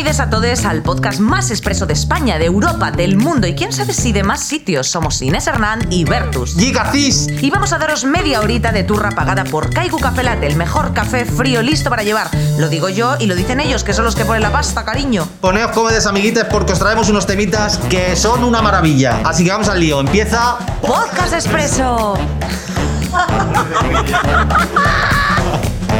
Bienvenidos a todos al podcast más expreso de España, de Europa, del mundo y quién sabe si de más sitios. Somos Inés Hernán y Bertus. Y Garcís. Y vamos a daros media horita de turra pagada por Kaiku Café Latte, el mejor café frío listo para llevar. Lo digo yo y lo dicen ellos, que son los que ponen la pasta, cariño. Poneos cómodos, amiguites, porque os traemos unos temitas que son una maravilla. Así que vamos al lío. Empieza. Podcast Expreso.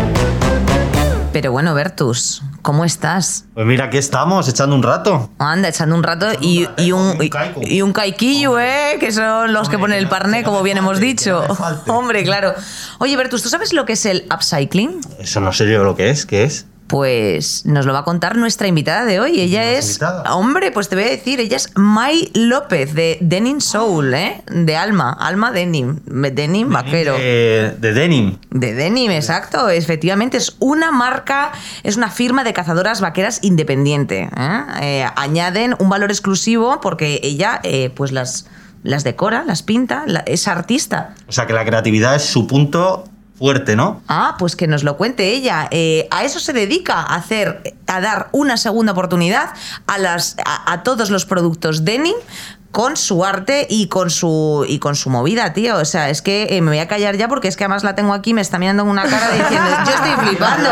Pero bueno, Bertus, ¿cómo estás? Pues mira, aquí estamos, echando un rato. Anda, echando un rato y, y un, un caico. y un caiquillo, ¿eh? Que son los que ponen el parné, como bien hemos dicho. Hombre, claro. Oye, Bertus, ¿tú sabes lo que es el upcycling? Eso no sé yo lo que es. ¿Qué es? Pues nos lo va a contar nuestra invitada de hoy. Ella ¿Nuestra es. invitada? Hombre, pues te voy a decir, ella es Mai López de Denim Soul, ¿eh? De Alma. Alma Denim. Denim vaquero. De denim. De denim, exacto. Efectivamente, es una marca, es una firma de cazadoras vaqueras independiente. ¿eh? Eh, añaden un valor exclusivo porque ella, eh, pues las, las decora, las pinta, la- es artista. O sea que la creatividad es su punto fuerte, ¿no? Ah, pues que nos lo cuente ella. Eh, a eso se dedica, a hacer, a dar una segunda oportunidad a las, a, a todos los productos denim con su arte y con su y con su movida, tío. O sea, es que eh, me voy a callar ya porque es que además la tengo aquí, me está mirando con una cara diciendo, yo estoy flipando.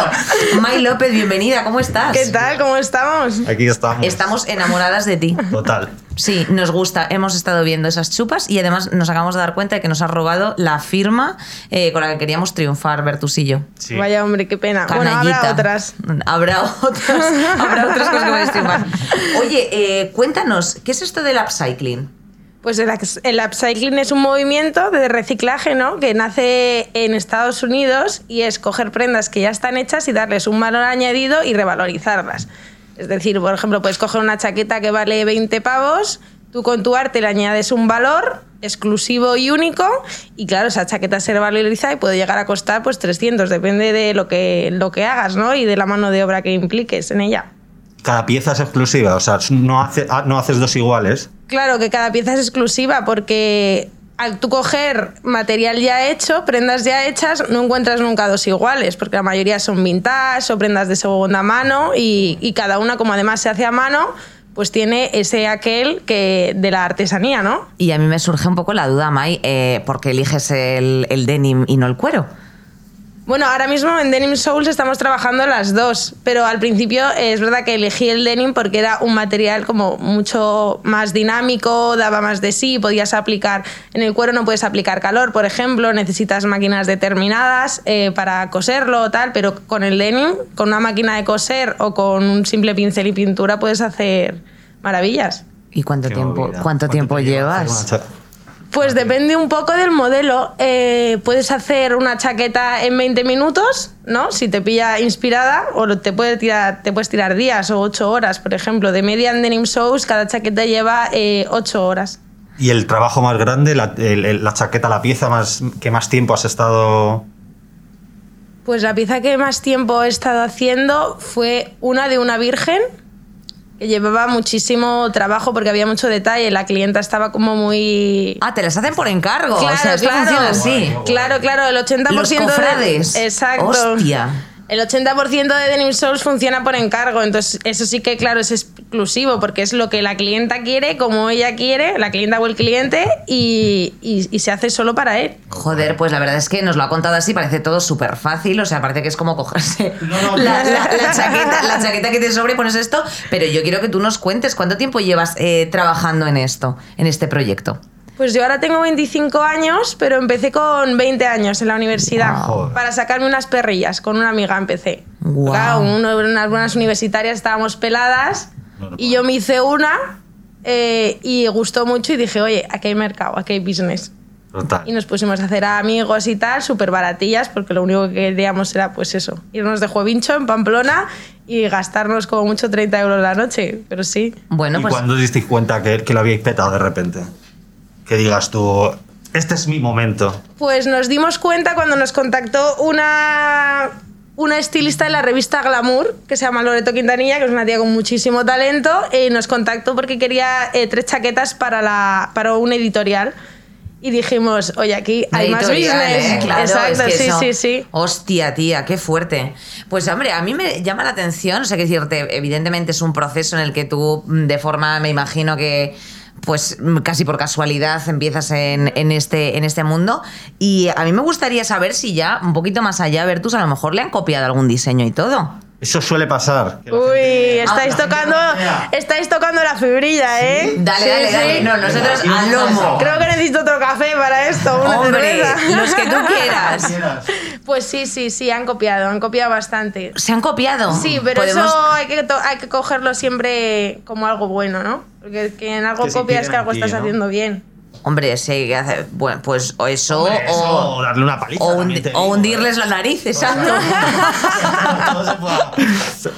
May López, bienvenida, ¿cómo estás? ¿Qué tal? ¿Cómo estamos? Aquí estamos. Estamos enamoradas de ti. Total. Sí, nos gusta. Hemos estado viendo esas chupas y además nos acabamos de dar cuenta de que nos has robado la firma eh, con la que queríamos triunfar, Bertusillo. Sí. Vaya hombre, qué pena. Bueno, Canallita. habrá otras. Habrá otras. habrá otras cosas que voy a triunfar. Oye, eh, cuéntanos, ¿qué es esto del upcycling? Pues el, el upcycling es un movimiento de reciclaje, ¿no? Que nace en Estados Unidos y es coger prendas que ya están hechas y darles un valor añadido y revalorizarlas. Es decir, por ejemplo, puedes coger una chaqueta que vale 20 pavos, tú con tu arte le añades un valor exclusivo y único y claro, esa chaqueta se revaloriza y puede llegar a costar pues 300, depende de lo que, lo que hagas, ¿no? Y de la mano de obra que impliques en ella. Cada pieza es exclusiva, o sea, no, hace- ah, no haces dos iguales. Claro que cada pieza es exclusiva porque al tú coger material ya hecho, prendas ya hechas, no encuentras nunca dos iguales, porque la mayoría son vintage o prendas de segunda mano y, cada una, como además se hace a mano, pues tiene ese aquel que de la artesanía, ¿no? Y a mí me surge un poco la duda, Mai, eh, ¿por qué eliges el, el denim y no el cuero? Bueno, ahora mismo en Denim Souls estamos trabajando las dos, pero al principio eh, es verdad que elegí el denim porque era un material como mucho más dinámico, daba más de sí, podías aplicar, en el cuero no puedes aplicar calor, por ejemplo, necesitas máquinas determinadas eh, para coserlo o tal, pero con el denim, con una máquina de coser o con un simple pincel y pintura puedes hacer maravillas. ¿Y cuánto Qué tiempo, movida. cuánto llevas? Pues depende un poco del modelo. Eh, puedes hacer una chaqueta en 20 minutos, ¿no? Si te pilla inspirada, o te, puede tirar, te puedes tirar días o 8 horas, por ejemplo. De media en Denim Shows, cada chaqueta lleva 8 horas. Y el trabajo más grande, la, el- la chaqueta, la pieza más que más tiempo has estado. Pues la pieza que más tiempo he estado haciendo fue una de una virgen, llevaba muchísimo trabajo porque había mucho detalle. La clienta estaba como muy... Ah, te las hacen por encargo. o Claro, sea, esto claro. funciona así. Claro, claro, el 80% Los de- cofrades. Exacto. Hostia. El 80% de Denim Souls funciona por encargo, entonces eso sí que claro es exclusivo porque es lo que la clienta quiere, como ella quiere, la clienta o el cliente y, y- y se hace solo para él. Joder, pues la verdad es que nos lo ha contado así, parece todo súper fácil, o sea, parece que es como cogerse No, no, la, no. la- la chaqueta, la chaqueta que te sobre, pones esto, pero yo quiero que tú nos cuentes cuánto tiempo llevas eh, trabajando en esto, en este proyecto. Pues yo ahora tengo 25 años, pero empecé con 20 años en la universidad Joder. para sacarme unas perrillas. Con una amiga empecé. Guau. Claro, uno- unas buenas universitarias estábamos peladas Normal. y yo me hice una eh, y gustó mucho y dije, oye, aquí hay mercado, aquí hay business. Total. Y nos pusimos a hacer amigos y tal, súper baratillas, porque lo único que queríamos era, pues eso, irnos de Juevincho en Pamplona y gastarnos como mucho 30 euros la noche. Pero sí. Bueno, ¿Y pues cuándo os disteis cuenta que, que lo habíais petado de repente? Que digas tú, este es mi momento. Pues nos dimos cuenta cuando nos contactó una, una estilista de la revista Glamour, que se llama Loreto Quintanilla, que es una tía con muchísimo talento, y nos contactó porque quería eh, tres chaquetas para, la, para un editorial. y dijimos, oye, aquí hay más business. ¿eh? Claro, Exacto, es que sí, eso- sí, sí. Hostia, tía, qué fuerte. Pues hombre, a mí me llama la atención, o sea, que decirte, evidentemente es un proceso en el que tú, mm, de forma, me imagino que pues casi por casualidad empiezas en, en este, en este mundo. Y a mí me gustaría saber si ya, un poquito más allá, Vertus, a lo mejor le han copiado algún diseño y todo. Eso suele pasar. Uy, gente- estáis Ah, tocando, estáis tocando la fibrilla, ¿eh? Dale, Sí, dale, sí. dale. No, nosotros al lomo. Creo que necesito otro café para esto, una Hombre, cerveza. los que tú quieras. Pues sí, sí, sí, han copiado, han copiado bastante. ¿Se han copiado? Sí, pero Podemos- eso hay que, hay que cogerlo siempre como algo bueno, ¿no? Porque que en algo Que copias que inspiren algo ti, estás ¿no? haciendo bien. Hombre, sí, que bueno, pues o eso, Hombre, eso, o, o darle una paliza. o, hundi- hundirles la nariz, exacto.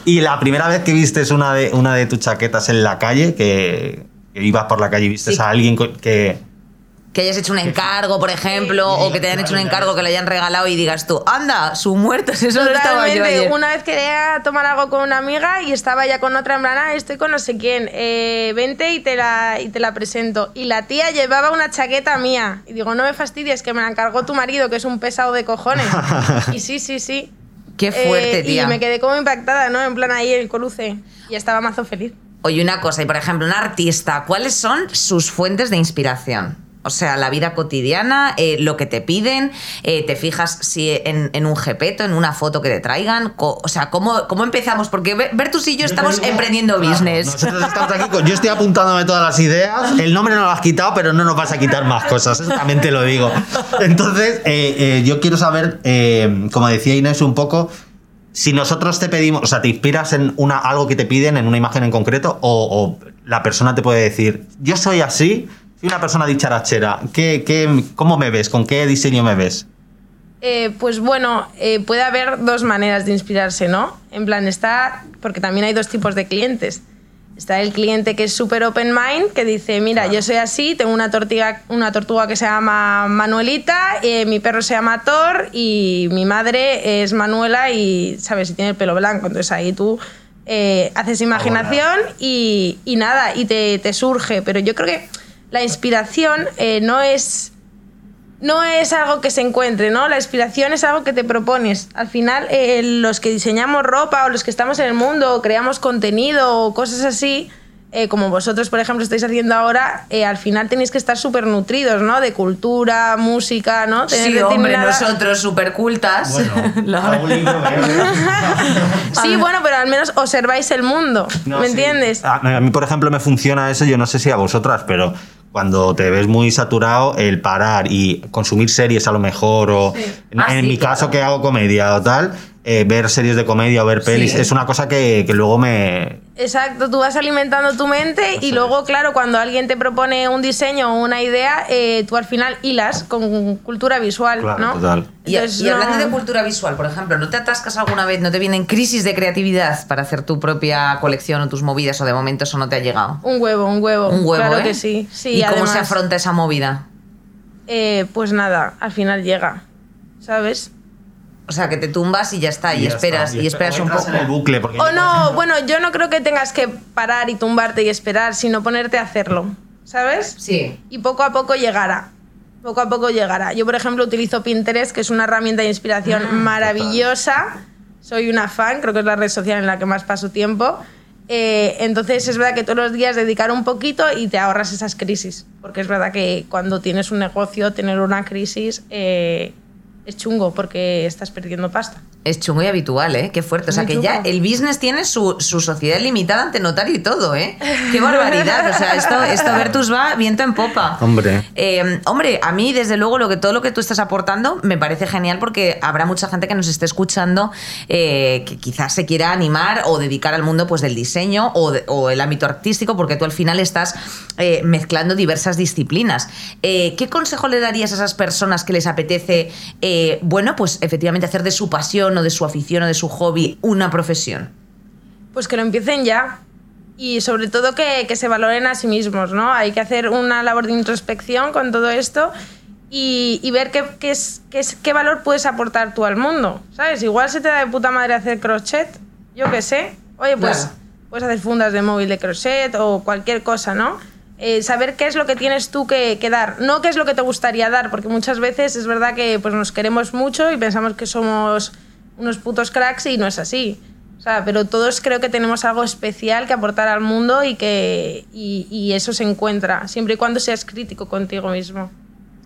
Y la primera vez que vistes una de, una de tus chaquetas en la calle, que, que ibas por la calle y vistes Sí. a alguien que... Que hayas hecho un encargo, por ejemplo, o que te hayan hecho un encargo que le hayan regalado y digas tú, anda, su muerto, eso lo estaba yo Totalmente. ayer. Una vez quería tomar algo con una amiga y estaba ya con otra en plan, "Ah, estoy con no sé quién, eh, vente y te, la, y te la presento. Y la tía llevaba una chaqueta mía. Y digo, no me fastidies, que me la encargó tu marido, que es un pesado de cojones. y sí, sí, sí. Qué fuerte, Eh, tía. Y me quedé como impactada, ¿no? En plan ahí el coluce. Y estaba mazo feliz. Oye, una cosa, y por ejemplo, un artista, ¿cuáles son sus fuentes de inspiración? O sea, la vida cotidiana, eh, lo que te piden, eh, te fijas si en, en un jepeto, en una foto que te traigan, o sea, ¿cómo, cómo empezamos? Porque Be- Bertus y yo estamos emprendiendo Claro, business. Nosotros estamos aquí con- Yo estoy apuntándome todas las ideas. El nombre no lo has quitado, pero no nos vas a quitar más cosas. Eso también te lo digo. Entonces, eh, yo quiero saber, como decía Inés un poco, si nosotros te pedimos, o sea, te inspiras en una, algo que te piden, en una imagen en concreto, o, o la persona te puede decir, yo soy así, soy una persona dicharachera. ¿Qué, qué, ¿Cómo me ves? ¿Con qué diseño me ves? Eh, pues bueno, eh, puede haber dos maneras de inspirarse, ¿no? En plan, está, porque también hay dos tipos de clientes. Está el cliente que es súper open mind, que dice, mira, yo soy así, tengo una, tortiga, una tortuga que se llama Manuelita, eh, mi perro se llama Thor y mi madre es Manuela y, ¿sabes? Y tiene el pelo blanco. Entonces ahí tú haces imaginación y, y nada, y te, te surge. Pero yo creo que la inspiración eh, no es no es algo que se encuentre, ¿no? La inspiración es algo que te propones. Al final, eh, los que diseñamos ropa o los que estamos en el mundo o creamos contenido o cosas así, eh, como vosotros, por ejemplo, estáis haciendo ahora, eh, al final tenéis que estar súper nutridos, ¿no? De cultura, música, ¿no? Tener Sí, hombre, nosotros súper cultas. libro, Sí, bueno, pero al menos observáis el mundo, No, ¿me sí. entiendes? A, a mí, por ejemplo, me funciona eso, yo no sé si a vosotras, pero cuando te ves muy saturado, el parar y consumir series a lo mejor, o en, Ah, en sí, mi claro. caso que hago comedia o tal, eh, ver series de comedia o ver pelis, Sí. es una cosa que, que luego me... Exacto, tú vas alimentando tu mente y luego, claro, cuando alguien te propone un diseño o una idea, eh, tú al final hilas con cultura visual, Claro, ¿no? total. Y, Entonces, y hablando de cultura visual, por ejemplo, ¿no te atascas alguna vez, no te vienen crisis de creatividad para hacer tu propia colección o tus movidas o de momento eso no te ha llegado? Un huevo, un huevo. Un huevo, Claro ¿eh? que sí. sí ¿Y cómo se afronta esa movida? eh, pues nada, al final llega, ¿sabes? O sea, que te tumbas y ya está, y, ya esperas, está. y esperas un poco. en el bucle, porque O no, bueno, yo no creo que tengas que parar y tumbarte y esperar, sino ponerte a hacerlo, ¿sabes? Sí. Y poco a poco llegará. Poco a poco llegará. Yo, por ejemplo, utilizo Pinterest, que es una herramienta de inspiración Ah, maravillosa. Soy una fan, creo que es la red social en la que más paso tiempo. Eh, entonces es verdad que todos los días dedicar un poquito y te ahorras esas crisis. Porque es verdad que cuando tienes un negocio, tener una crisis eh, es chungo porque estás perdiendo pasta. Es chungo y habitual, ¿eh? Qué fuerte. O sea, Muy que ya el business tiene su, su sociedad limitada ante notario y todo, ¿eh? Qué barbaridad. O sea, esto, esto Vertus va viento en popa. Hombre. Eh, hombre, a mí, desde luego, lo que, todo lo que tú estás aportando me parece genial porque habrá mucha gente que nos esté escuchando eh, que quizás se quiera animar o dedicar al mundo pues, del diseño o, de- o el ámbito artístico porque tú al final estás eh, mezclando diversas disciplinas. Eh, ¿Qué consejo le darías a esas personas que les apetece, eh, bueno, pues efectivamente hacer de su pasión o de su afición o de su hobby una profesión? Pues que lo empiecen ya. Y sobre todo que, que se valoren a sí mismos, ¿no? Hay que hacer una labor de introspección con todo esto y, y ver qué, qué es, qué, es- qué valor puedes aportar tú al mundo, ¿sabes? Igual se te da de puta madre hacer crochet, yo qué sé. Oye, pues Claro. puedes hacer fundas de móvil de crochet o cualquier cosa, ¿no? Eh, saber qué es lo que tienes tú que, que dar, no qué es lo que te gustaría dar, porque muchas veces es verdad que pues, nos queremos mucho y pensamos que somos unos putos cracks y no es así. O sea, pero todos creo que tenemos algo especial que aportar al mundo y que y, y eso se encuentra, siempre y cuando seas crítico contigo mismo.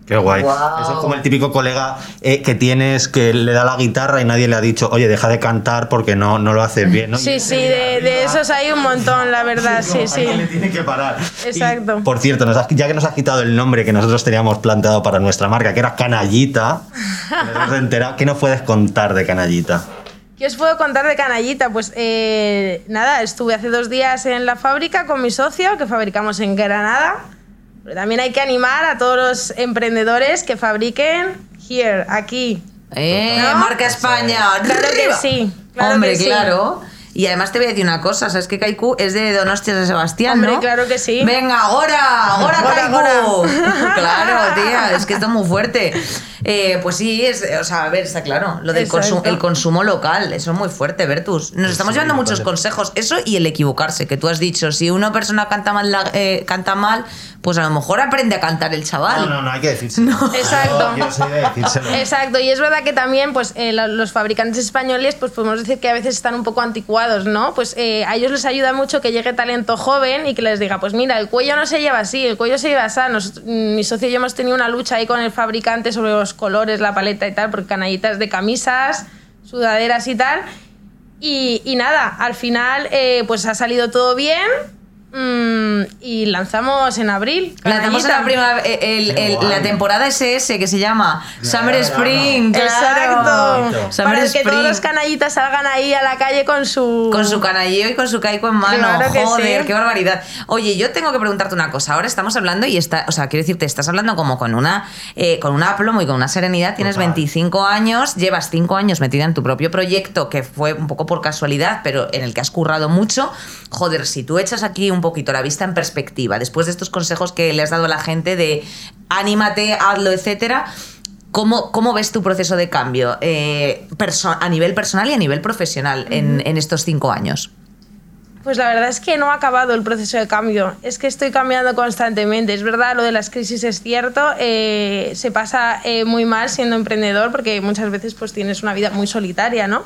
Qué guay. Guau. Eso es como el típico colega eh, que tienes que le da la guitarra y nadie le ha dicho, oye, deja de cantar porque no, no lo haces bien. ¿no? Sí, sí, de, de esos hay un montón, la verdad, sí, sí. alguien le tiene que parar. Exacto. Y, por cierto, nos has- ya que nos has quitado el nombre que nosotros teníamos planteado para nuestra marca, que era Canallita, enterado, ¿qué nos puedes contar de Canallita? ¿Qué os puedo contar de Canallita? Pues eh, nada, estuve hace dos días en la fábrica con mi socio, que fabricamos en Granada. Pero también hay que animar a todos los emprendedores que fabriquen here, aquí. Eh, ¿No? marca España. Claro que sí, claro Hombre, que sí. claro. Y además te voy a decir una cosa, ¿sabes que Kaiku es de Donostias de Sebastián, Hombre, no? claro que sí. Venga, ahora, ahora Kaiku. claro, tía, es que esto es muy fuerte. Eh, pues sí, es, o sea, a ver, está claro, lo del el consumo local, eso es muy fuerte, Bertus. Nos estamos sí, llevando muchos parece. consejos, eso y el equivocarse, que tú has dicho, si una persona canta mal, la- eh, canta mal, pues a lo mejor aprende a cantar el chaval. No, no, no hay que decírselo. Exacto. Yo soy de decírselo. Exacto, y es verdad que también pues, eh, los fabricantes españoles pues podemos decir que a veces están un poco anticuados, ¿no? Pues eh, a ellos les ayuda mucho que llegue talento joven y que les diga, pues mira, el cuello no se lleva así, el cuello se lleva así. Nos- mi socio y yo hemos tenido una lucha ahí con el fabricante sobre los colores, la paleta y tal, porque canallitas de camisas, sudaderas y tal. Y, nada, al final eh, pues ha salido todo bien y lanzamos en abril. Lanzamos en la, el- el- guay. la temporada SS que se llama Summer claro. Spring. claro. Exacto. Summer Para que Spring. todos los canallitas salgan ahí a la calle con su. Con su canalleo y con su caico en mano. Claro que Joder, sí. qué barbaridad. Oye, yo tengo que preguntarte una cosa. Ahora estamos hablando y está, o sea, quiero decirte, estás hablando como con una, eh, con un aplomo y con una serenidad. Tienes Total. 25 años, llevas 5 años metida en tu propio proyecto, que fue un poco por casualidad, pero en el que has currado mucho. Joder, si tú echas aquí un poquito la vista en perspectiva, después de estos consejos que le has dado a la gente de anímate, hazlo, etcétera. ¿Cómo, cómo ves tu proceso de cambio eh, a nivel personal y a nivel profesional en, en estos cinco años? Pues la verdad es que no ha acabado el proceso de cambio. Es que estoy cambiando constantemente. Es verdad, lo de las crisis es cierto. eh, se pasa eh, muy mal siendo emprendedor porque muchas veces pues tienes una vida muy solitaria, ¿no?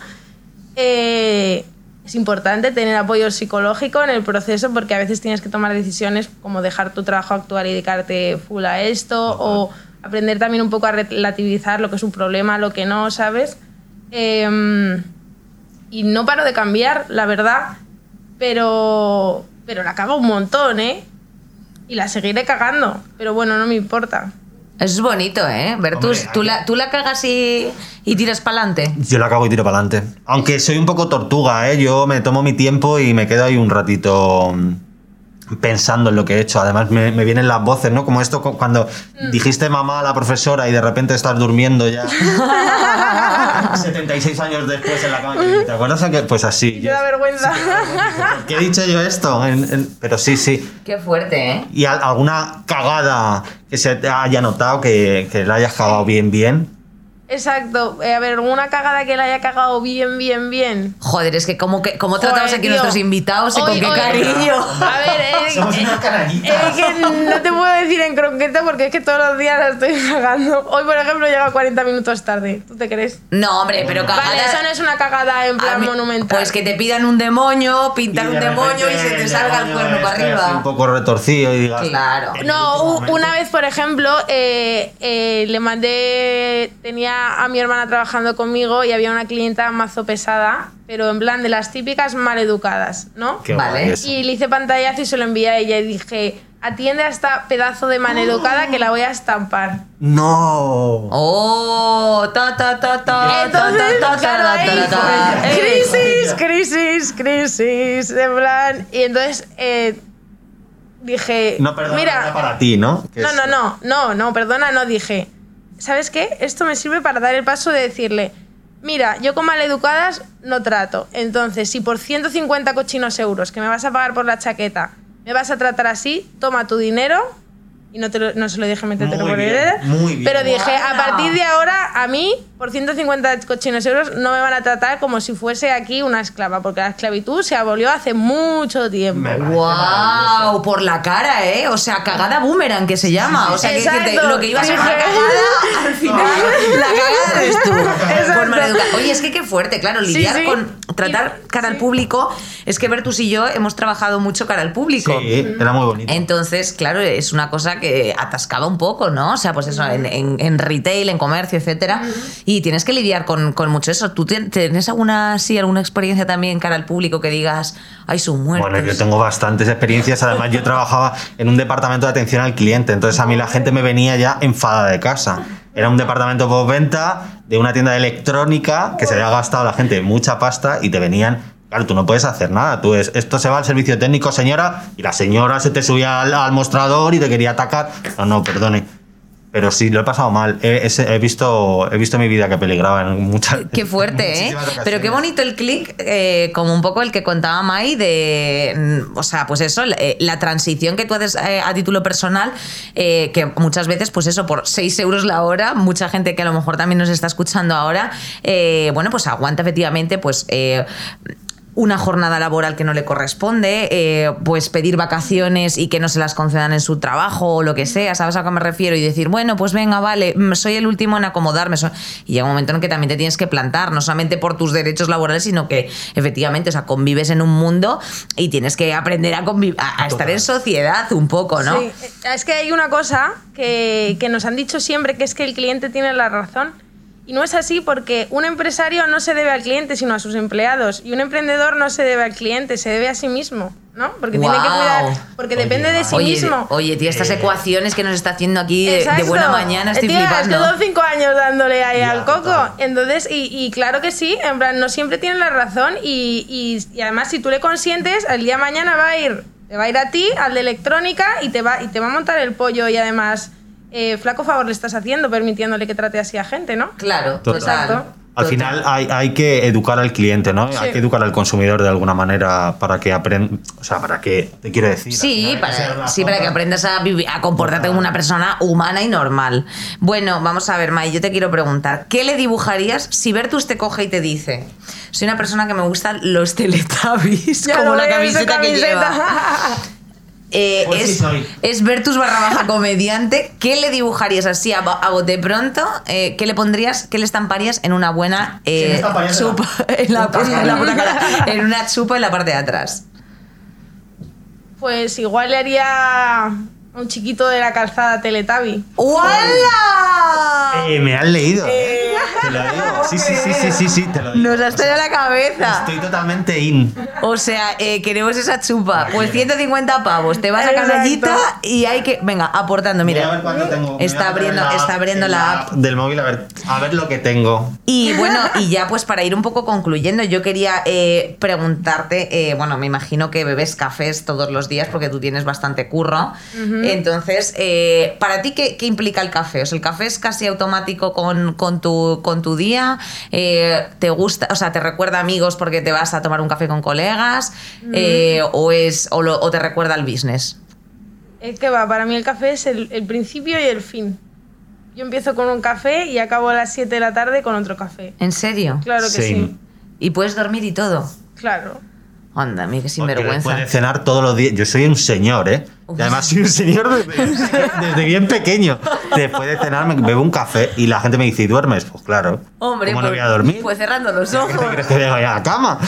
Eh, es importante tener apoyo psicológico en el proceso porque a veces tienes que tomar decisiones como dejar tu trabajo actual y dedicarte full a esto o aprender también un poco a relativizar lo que es un problema, lo que no, ¿sabes? Em, y no paro de cambiar, la verdad, pero, pero la cago un montón, ¿eh? Y la seguiré cagando, pero bueno, no me importa. Es bonito, ¿eh? Hombre, tú, la, tú la cagas y, y tiras para adelante. Yo la cago y tiro para adelante. Aunque soy un poco tortuga, ¿eh? Yo me tomo mi tiempo y me quedo ahí un ratito mm, pensando en lo que he hecho. Además, me, me vienen las voces, ¿no? Como esto cu- cuando Mm. dijiste mamá a la profesora y de repente estás durmiendo ya. 76 años después en la cama. ¿Te acuerdas? que- Pues así. Da vergüenza. ¿Por qué he dicho yo esto? En- en- pero sí, sí. Qué fuerte, ¿eh? ¿Y al- alguna cagada que se te haya notado que, que la hayas cagado bien, bien? Exacto. Eh, a ver, alguna cagada que la haya cagado bien, bien, bien. Joder, es que como, que, como tratamos aquí tío. nuestros invitados y Hoy- con qué hoy- cariño. A ver, eh, Somos eh, unas canallitas. es que no te puedo decir en croqueta porque es que todos los días la estoy cagando. Hoy, por ejemplo, llega 40 minutos tarde. ¿Tú te crees? No, hombre, pero cagada... Vale, eso no es una cagada en plan mí- monumental. Pues que te pidan un demonio, pintar un de demonio y se te el salga el cuerno para esté así arriba. Un poco retorcido y digas. Claro. No, una vez, por ejemplo, eh, eh, le mandé, tenía a mi hermana trabajando conmigo y había una clienta mazo pesada, pero en plan de las típicas maleducadas, ¿no? Qué Vale. Y le hice pantallazo y se lo envié a ella y dije, atiende a esta pedazo de maleducada que la voy a estampar. No. Oh, ta ta ta ta. Entonces, ta, ta, ta, claro, ta, ahí, ta, ta. Eh, crisis, crisis, crisis, en plan, y entonces eh, dije, No, perdona, mira, era para ti, ¿no? Que No, es- no, no, no, no, perdona, no dije. ¿Sabes qué? Esto me sirve para dar el paso de decirle, mira, yo con maleducadas no trato. Entonces, si por 150 cochinos euros que me vas a pagar por la chaqueta me vas a tratar así, toma tu dinero. Y no, te lo- no se lo dije, métetelo Muy por bien, el muy bien. Pero dije, a partir de ahora, a mí por 150 cochinos euros no me van a tratar como si fuese aquí una esclava, porque la esclavitud se abolió hace mucho tiempo. ¡Wow! Por la cara, ¿eh? O sea, cagada boomerang que se llama. O sea, que, que te- Exacto. lo que iba a ser una cagada, final la cagada eres tú. Exacto. Por maleducada. Oye, es que qué fuerte, claro, Sí, lidiar sí. con tratar cara al sí. público. Es que Bertus y yo hemos trabajado mucho cara al público. Sí, era muy bonito. Entonces, claro, es una cosa que atascaba un poco, ¿no? O sea, pues eso, en, en- en retail, en comercio, etcétera. Y tienes que lidiar con, con mucho eso. ¿Tú tien- tienes alguna, sí, alguna experiencia también cara al público que digas, ay, su muerte? Bueno, yo tengo bastantes experiencias. Además, yo trabajaba en un departamento de atención al cliente. Entonces, a mí la gente me venía ya enfadada de casa. Era un departamento postventa de una tienda de electrónica que se había gastado la gente mucha pasta y te venían. Claro, tú no puedes hacer nada. Tú es, esto se va al servicio técnico, señora, y la señora se te subía al, al mostrador y te quería atacar. No, no, perdone. Pero sí, lo he pasado mal. He, he- he visto, he visto mi vida que peligraba en muchas. Qué fuerte, ¿eh? Pero qué bonito el clic, eh, como un poco el que contaba Mai de, mm, o sea, pues eso, la, eh, la transición que tú haces eh, a título personal, eh, que muchas veces, pues eso, por 6 euros la hora, mucha gente que a lo mejor también nos está escuchando ahora, bueno, pues aguanta efectivamente, pues... una jornada laboral que no le corresponde, eh, pues pedir vacaciones y que no se las concedan en su trabajo o lo que sea, ¿sabes a qué me refiero? Y decir, bueno, pues venga, vale, mm, soy el último en acomodarme. Y llega un momento en que también te tienes que plantar, no solamente por tus derechos laborales, sino que efectivamente, o sea, convives en un mundo y tienes que aprender a, a estar en sociedad un poco, ¿no? Sí, es que hay una cosa que, que nos han dicho siempre, que es que el cliente tiene la razón. Y no es así porque un empresario no se debe al cliente, sino a sus empleados. Y un emprendedor no se debe al cliente, se debe a sí mismo, ¿no? Porque tiene que cuidar, porque Oye, depende de sí Oye, mismo. oye, tío, estas ecuaciones que nos está haciendo aquí de, de buena mañana, estoy Eh, tía, flipando. Es que son cinco años dándole ahí Ya, al coco. total. Entonces, y, y claro que sí, en plan, no siempre tienen la razón. Y, y- y además, si tú le consientes, el día de mañana va a ir, te va a ir a ti, al de electrónica, y te va, y te va a montar el pollo. Y además, eh, flaco favor le estás haciendo, permitiéndole que trate así a gente, ¿no? Claro, Total. Exacto. Al Total. final hay, hay que educar al cliente, ¿no? Hay que educar al consumidor de alguna manera para que aprenda, o sea, para que, te quiero decir. Sí, para, sí, para que aprendas a, vivir, a comportarte como una persona humana y normal. Bueno, vamos a ver, May, yo te quiero preguntar, ¿qué le dibujarías si Bertus te coge y te dice, soy una persona que me gustan los teletubbies, Ya como lo la su camiseta que camiseta. lleva? Eh, Pues es, es Bertus barra baja comediante. ¿Qué le dibujarías así a, a bote pronto? Eh, ¿Qué le pondrías, qué le estamparías en una buena ¿Qué le eh, en la- chupa? En la, puta en la cara? puta cara, en una chupa en la parte de atrás. Pues igual le haría a un chiquito de la calzada Teletabi. ¡Hola! Eh, me has leído, ¿eh? Te lo digo. Sí, sí, sí, sí, sí, sí, te lo digo. Nos has traído a la cabeza. Estoy totalmente in. O sea, eh, queremos esa chupa. Pues 150 pavos. Te vas a canallita y hay que. Venga, aportando, Voy a ver mira. cuánto tengo. Voy Está abriendo- la está abriendo en la app. del móvil a ver, a ver lo que tengo. Y bueno, y ya pues para ir un poco concluyendo, yo quería eh, preguntarte, eh, bueno, me imagino que bebes cafés todos los días porque tú tienes bastante curro. Entonces, eh, ¿para ti qué, qué implica el café? O sea, ¿el café es casi automático con, con tu, con tu día? Eh, ¿Te gusta, o sea, te recuerda amigos porque te vas a tomar un café con colegas? Eh, ¿O, es, o, lo- o te recuerda al business? Es que va, para mí el café es el, el principio y el fin. Yo empiezo con un café y acabo a las 7 de la tarde con otro café. ¿En serio? Claro que Sí. sí. ¿Y puedes dormir y todo? Claro. Anda, mí que sinvergüenza. Puede cenar todos los días. Yo soy un señor, ¿eh? Y además soy un señor desde, desde bien pequeño. Después de cenar me bebo un café y la gente me dice, ¿y duermes? Pues claro. Hombre, ¿Cómo no pues, voy a dormir? pues cerrando los ¿Qué ojos. te crees que voy a la cama?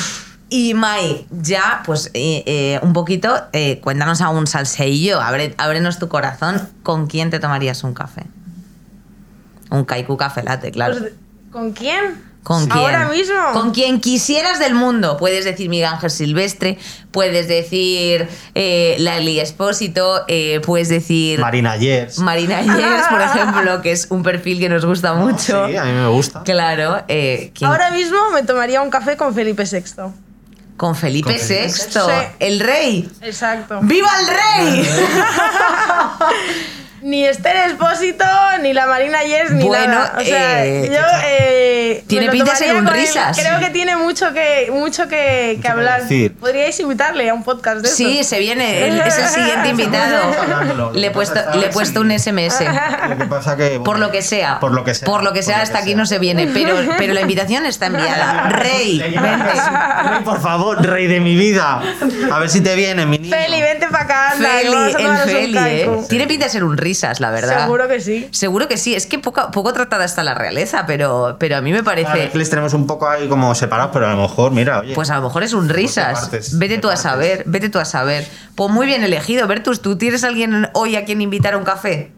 Y Mai, ya, pues eh, eh, un poquito, eh, cuéntanos a un salseillo, abre, ábrenos tu corazón. ¿Con quién te tomarías un café? Un kaiku café latte, claro. Pues, ¿Con quién? ¿Con quién? Ahora mismo. Con quien quisieras del mundo. Puedes decir Miguel Ángel Silvestre, puedes decir eh, Lali Espósito, eh, puedes decir Marina Yes. Marina Yers, por ejemplo, que es un perfil que nos gusta mucho. Sí, a mí me gusta. Claro, eh. Ahora mismo me tomaría un café con Felipe VI. con Felipe Con Felipe VI, Sí. el rey. Exacto. ¡Viva el rey! Ni Esther Espósito, ni la Marina Yes, ni Bueno, nada. O sea, eh, yo. eh, tiene pinta de ser tomaría un con él. risas. Creo que tiene mucho que, mucho que, que hablar. decir. Podríais invitarle a un podcast de Sí, estos. se viene, él es el siguiente invitado. Le he puesto, le he puesto un SMS. Lo que pasa que. Por lo que sea. Por lo que sea. Por lo que sea, hasta aquí no se viene. Pero, pero la invitación está enviada. Rey, vente. Rey, por favor, rey de mi vida. A ver si te viene, mi niño. Feli, vente para acá, anda. Feli, el Feli, ¿eh? Tiene pinta de ser un risas, la verdad. Seguro que sí. Seguro que sí. Es que poco, poco tratada está la realeza, pero, pero a mí me A ver, parece. que les tenemos un poco ahí como separados, pero a lo mejor, mira, oye. Pues a lo mejor es un risas. partes, Vete tú a saber, vete tú a saber. Pues muy bien elegido. Bertus, ¿tú tienes alguien hoy a quien invitar a un café?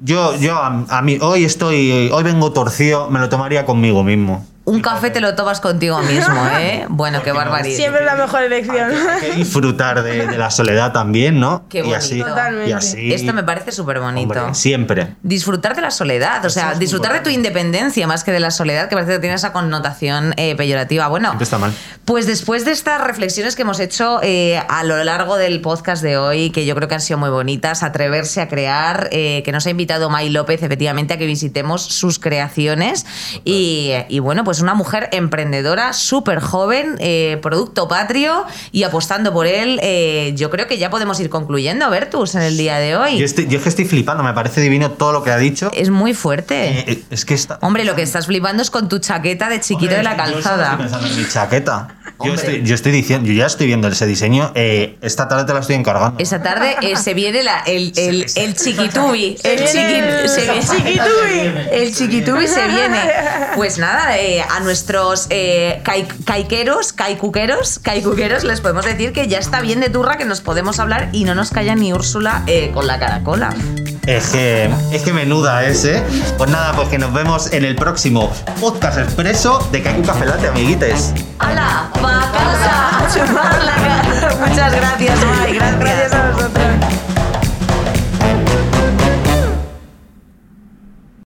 Yo, yo, a, a mí, hoy estoy, hoy vengo torcido, me lo tomaría conmigo mismo. Un café te lo tomas contigo mismo, ¿eh? Bueno, qué barbaridad. Siempre es la mejor elección. Hay que disfrutar de, de la soledad también, ¿no? Qué y bonito. así, Totalmente. y así. Esto me parece súper bonito. siempre. Disfrutar de la soledad, o sea, es disfrutar de tu independencia más que de la soledad, que parece que tiene esa connotación eh, peyorativa. Bueno, Siempre está mal. pues después de estas reflexiones que hemos hecho eh, a lo largo del podcast de hoy, que yo creo que han sido muy bonitas, atreverse a crear, eh, que nos ha invitado May López efectivamente a que visitemos sus creaciones y, y bueno, pues una mujer emprendedora, súper joven, eh, producto patrio y apostando por él, eh, yo creo que ya podemos ir concluyendo, Bertus, en el día de hoy. Yo, estoy, yo es que estoy flipando, me parece divino todo lo que ha dicho. Es muy fuerte. Eh, es que está. Hombre, lo que estás flipando es con tu chaqueta de chiquito de la Yo calzada. estoy pensando en mi chaqueta. Yo estoy, yo estoy diciendo, yo ya estoy viendo ese diseño. eh, esta tarde te la estoy encargando. Esta tarde eh, se viene la- el, el, el chiquitubi. Se El, viene chiqui- el se viene- chiquitubi. El chiquitubi se viene. Pues nada, eh, a nuestros eh, cai- caiqueros, caicuqueros, caicuqueros les podemos decir que ya está bien de turra que nos podemos hablar y no nos calla ni Úrsula eh, con la caracola. Es que, es que menuda es, ¿eh? Pues nada, pues que nos vemos en el próximo podcast expreso de Kaiku Café amiguites. ¡Hala! ¡Pa casa! ¡A la cara! Muchas gracias. Gracias. Gracias a vosotros.